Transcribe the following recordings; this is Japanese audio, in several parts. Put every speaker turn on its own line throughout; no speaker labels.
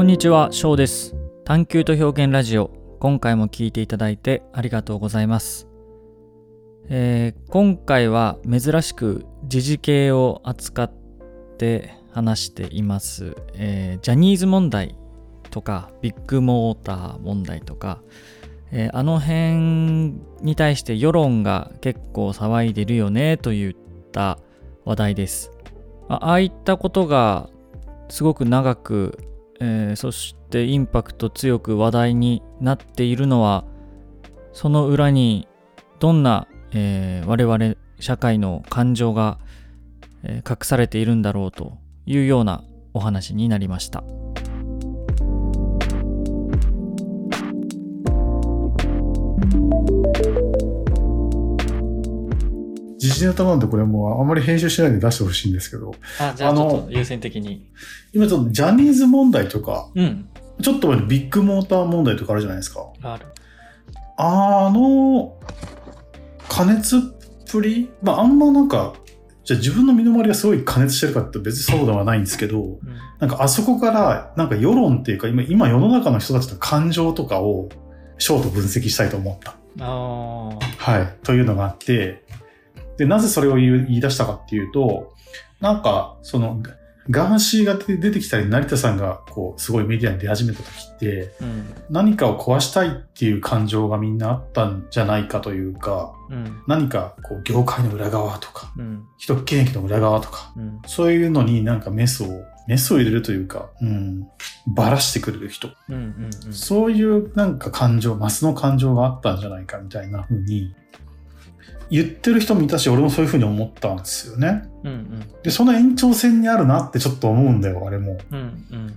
こんにちは、翔です。探求と表現ラジオ。今回も聞いていただいてありがとうございます。えー今回は珍しく時事系を扱って話しています。えージャニーズ問題とかビッグモーター問題とか、えーあの辺に対して世論が結構騒いでるよねといった話題です。あああいったことがすごく長く、えーそしてインパクト強く話題になっているのはその裏にどんな、えー我々社会の感情が、え隠されているんだろうというようなお話になりました。
時事ネタなんでこれもうあんまり編集しないで出してほしいんですけど、
あじ
ゃあちょっと
優先的に。
今ちょっとジャニーズ問題とか、
うん。
ちょっと前にビッグモーター問題とかあるじゃないですか。
ある。
あの、加熱っぷり？まああんまなんか、じゃあ自分の身の回りがすごい加熱してるかって別にそうではないんですけど、なんかあそこからなんか世論っていうか今今世の中の人たちの感情とかをショート分析したいと思った。
あ
はい。というのがあって、で、なぜそれを言い出したかっていうと、なんか、その、ガーシーが出てきたり、成田さんが、こう、すごいメディアに出始めた時って、
あ。うん。
何かを壊したいっていう感情がみんなあったんじゃないかというか、
うん。
何か、こう、業界の裏側とか、
うん。
既得権益の裏側とか、
うん。
そういうのになんかメスを、メスを入れるというか、うん、ばらしてくれる人。
うん。うん。うん。
そういうなんか感情、マスの感情があったんじゃないかみたいな風に言ってる人もいたし、俺もそういう風に思ったんですよね。
うん。うん。
で、その延長線にあるなってちょっと思うんだよ、あれも。
うん。うん。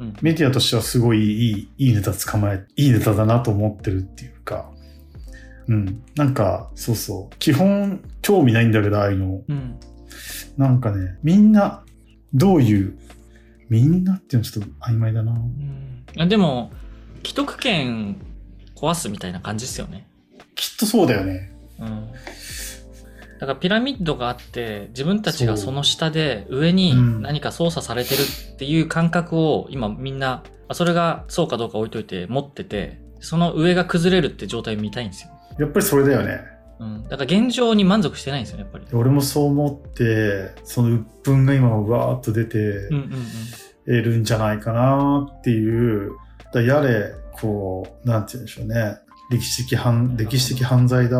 うん。
メディアとしてはすごいいい、いいネタ捕まえ、いいネタだなと思ってるっていうか。うん。なんか、そうそう。基本、興味ないんだけど、ああいうの。
うん。
なんかね、みんな、どういう、みんなっていうのはちょっと曖昧だな。
あでも、既得権壊すみたいな感じですよね。
きっとそうだよね。
うん。だからピラミッドがあって、自分たちが
そ
の下で上に
うん
何か操作されてるっていう感覚を今みんな、あそれがそうかどうか置いといて持ってて、その上が崩れるって状態を見たいんですよ。
やっぱりそれだよね。
うん。だから現状に満足してないんですよね、やっぱり。
俺もそう思って、その鬱憤が今わーっと出て
うんうんうん。
るんじゃないかなっていう。だやれ、こう、なんて言うんでしょうね。歴史的犯、歴史的犯罪だ、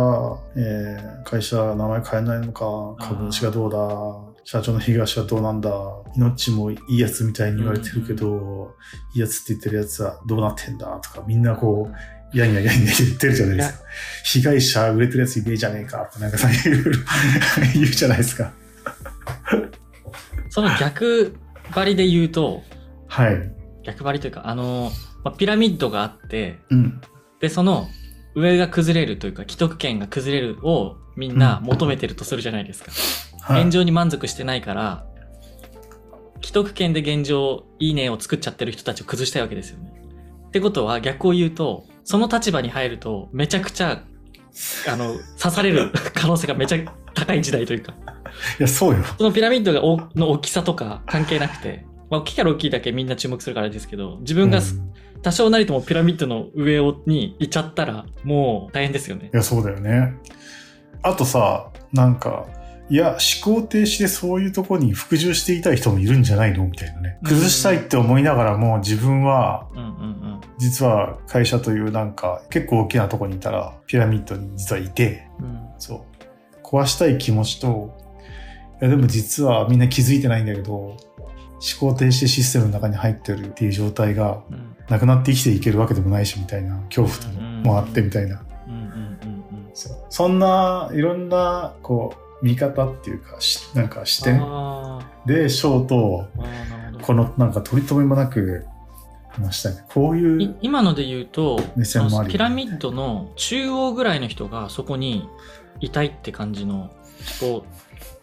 えー会社名前変えないのか、株主がどうだ、社長の東はどうなんだ、命もいいやつみたいに言われてるけど、いいやつって言ってるやつはどうなってんだとか、みんなこう、いやいやいやいや言ってるじゃないですか。被害者売れてるやついねえじゃねえかってなんかさ、いろいろ言うじゃないですか。
その逆張りで言うと、
はい。
逆張りというか、あの、まあ、ピラミッドがあって、
うん。
で、その上が崩れるというか、既得権が崩れるをみんな求めてるとするじゃないですか。
はい。
現状に満足してないから、既得権で現状、いいねを作っちゃってる人たちを崩したいわけですよね。ってことは逆を言うと、その立場に入ると、めちゃくちゃ、あの、刺される 可能性がめちゃ高い時代というか、
いや、そうよ。
そのピラミッドがおの大きさとか関係なくて、まあ、大きいから大きいだけみんな注目するからですけど、自分が
うん
多少なりともピラミッドの上をに行っちゃったら、もう大変ですよね
い。や、そうだよね。あとさ、なんか、いや、思考停止でそういうとこに服従していたい人もいるんじゃないの？みたいなね。
うん
崩したいって思いながらも自分は。実は会社というなんか結構大きなとこにいたら、ピラミッドに実はいて、
うん
そう。壊したい気持ちと、いやでも実はみんな気づいてないんだけど、思考停止システムの中に入ってるっていう状態が、
うん。
なくなって生きていけるわけでもないしみたいな恐怖もあってみたいな。そんないろんなこう見方っていうかしなんか視点
あ
でショーとこのなんか取り留めもなく話したい。ね。こういう
い今ので言うと
目線もあるよね。
ピラミッドの中央ぐらいの人がそこにいたいって感じの思考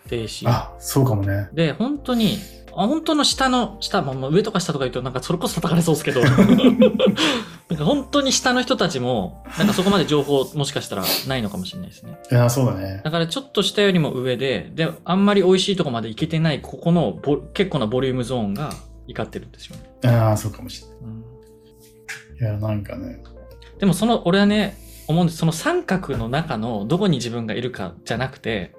停止。
あそうかもね。
で本当にあ本当の下の下、まあまあ、上とか下とか言うとなんかそれこそ叩かれそうですけど なんか本当に下の人たちもなんかそこまで情報もしかしたらないのかもしれないですね
いやそうだね。
だからちょっと下よりも上でであんまり美味しいとこまで行けてないここのボ結構なボリュームゾーンが怒ってるんでしょうね。
ああ、そうかもしれない。
うん
いや、なんかね。
でもその、俺はね、思うんです。その三角の中のどこに自分がいるかじゃなくて、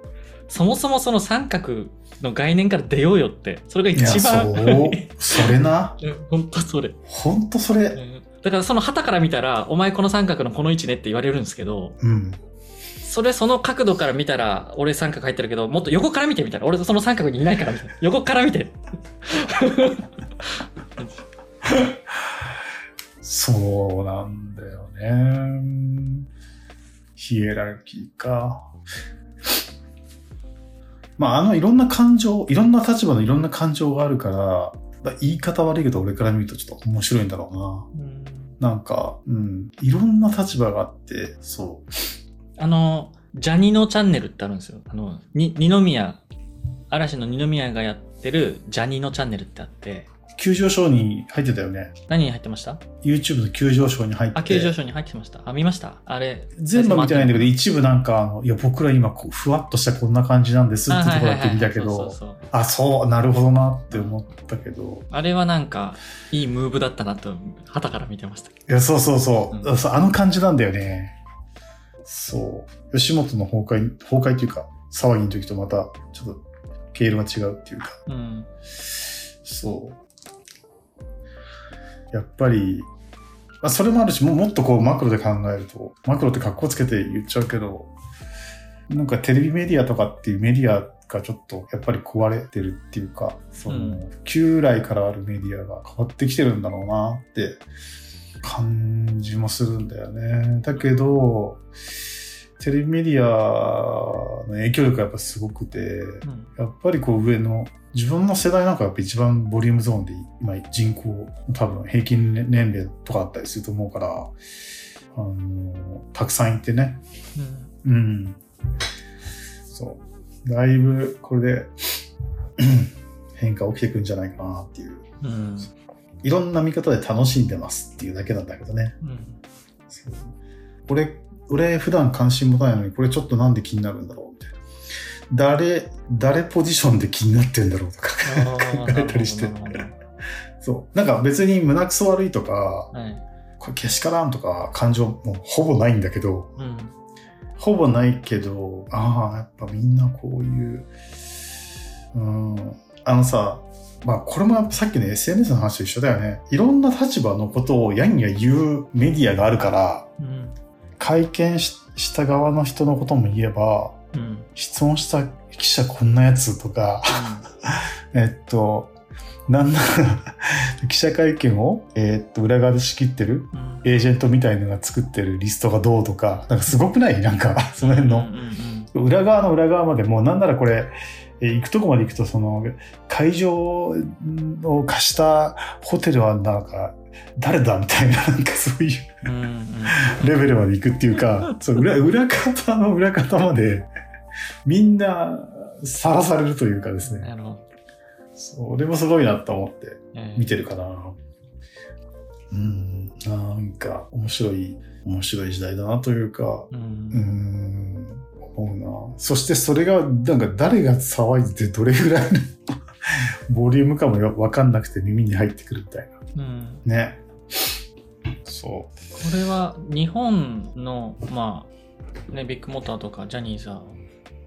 そもそもその三角の概念から出ようよって。それが一番。
そう。それな？
うん本当それ。
ほんとそれ。
うんだからその旗から見たら、お前この三角のこの位置ねって言われるんですけど、
うん。
それその角度から見たら、俺三角入ってるけど、もっと横から見てみたら、俺その三角にいないからみたいな。横から見て。
そうなんだよね。ヒエラルキーか。まあ、あのいろんな感情、いろんな立場のいろんな感情があるから、言い方悪いけど俺から見るとちょっと面白いんだろうな。なんか、うん、いろんな立場があって、そう。
あの、ジャニのチャンネルってあるんですよ。あの、に二宮、嵐の二宮がやってるジャニのチャンネルってあって、
急上昇に入ってたよね。
何に入ってました
？YouTube の急上昇に入って。
あ、急上昇に入ってました。あ、見ました？あれ。
全部は見てないんだけど、
ど、
一部なんか、いや、僕ら今こう、ふわっとしたこんな感じなんですってとこだけ見たけど、あ、そう、なるほどなって思ったけど、
あれはなんか、いいムーブだったなと、旗から見てました。
いや、そうそうそう、
うん
あの感じなんだよね。そう。吉本の崩壊、崩壊っていうか、騒ぎの時とまた、ちょっと、経路が違うっていうか、
うん。
そう。やっぱり、まあ、それもあるし、ももっとこうマクロで考えると、マクロって格好つけて言っちゃうけど、なんかテレビメディアとかっていうメディアがちょっとやっぱり壊れてるっていうか、その、
うん
旧来からあるメディアが変わってきてるんだろうなって感じもするんだよね。だけど、テレビメディアの影響力がやっぱすごくて、
うん。
やっぱりこう上の自分の世代なんかやっぱ一番ボリュームゾーンで今人口多分平均年齢とかあったりすると思うから、あのたくさんいてね。うん。そう。だいぶこれで 変化起きてくんじゃないかなっていう。
うん。うん。
いろんな見方で楽しんでますっていうだけなんだけどね。
うん。
そう俺、俺普段関心持たないのにこれちょっとなんで気になるんだろう？みたいな。誰、誰ポジションで気になってんだろうとか考えたりして。そう。なんか別に胸くそ悪いとか、
はい。
これけしからんとか感情もうほぼないんだけど、
うん。
ほぼないけど、ああ、やっぱみんなこういう、うん、あのさ、まあこれもさっきの SNS の話と一緒だよね。いろんな立場のことをやんや言うメディアがあるから、
うん。
会見しした側の人のことも言えば、
うん。
質問した記者こんなやつとか、えっと、なんなら記者会見を、えっと、裏側で仕切ってる
うん。
エージェントみたいのが作ってるリストがどうとか、なんかすごくない？なんか、その辺の。
うんうんうん
裏側の裏側までもうなんならこれ、えー行くとこまで行くとその会場を貸したホテルはなんか誰だみたいななんかそういうレベルまで行くっていうか そう裏裏方の裏方までみんなさらされるというかですね。それもすごいなと思って
えー
見てるかなうんなんか面白い面白い時代だなというか
う。
うん。そしてそれが、なんか誰が騒いでてどれぐらいのボリュームかもわかんなくて耳に入ってくるみたい
うん。
な。ね。そ
これは日本の、まあ、ね、ビッグモーターとかジャニーズは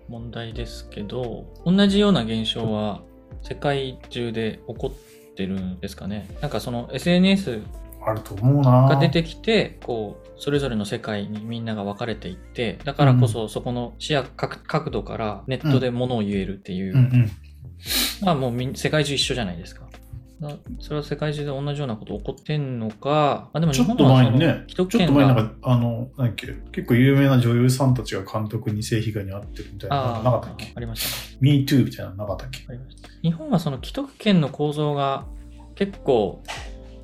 問題ですけど、同じような現象は世界中で起こってるんですかね。なんかその SNS
う。あると思うな。
が出てきて、こう、それぞれの世界にみんなが分かれていって、だからこそそこの視野角角度からネットで物を言えるっていう、
うんうん。
まあもう世界中一緒じゃないですか。だそれは世界中で同じようなこと起こってんのか、あでも日
ちょっと
本は
ね、ちょっと前になんか、あの、なんだっけ、結構有名な女優さんたちが監督に性被害に遭ってるみたいな、なんかなかったっけ？
ありましたね。
?Me Too みたいなのなかったっけ？
ありました日本はその既得権の構造が結構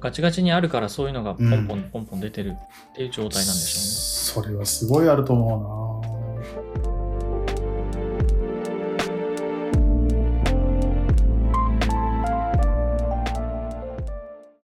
ガチガチにあるからそういうのがポンポンポンポン出てるっていう状態なんでし
それはすごいあると思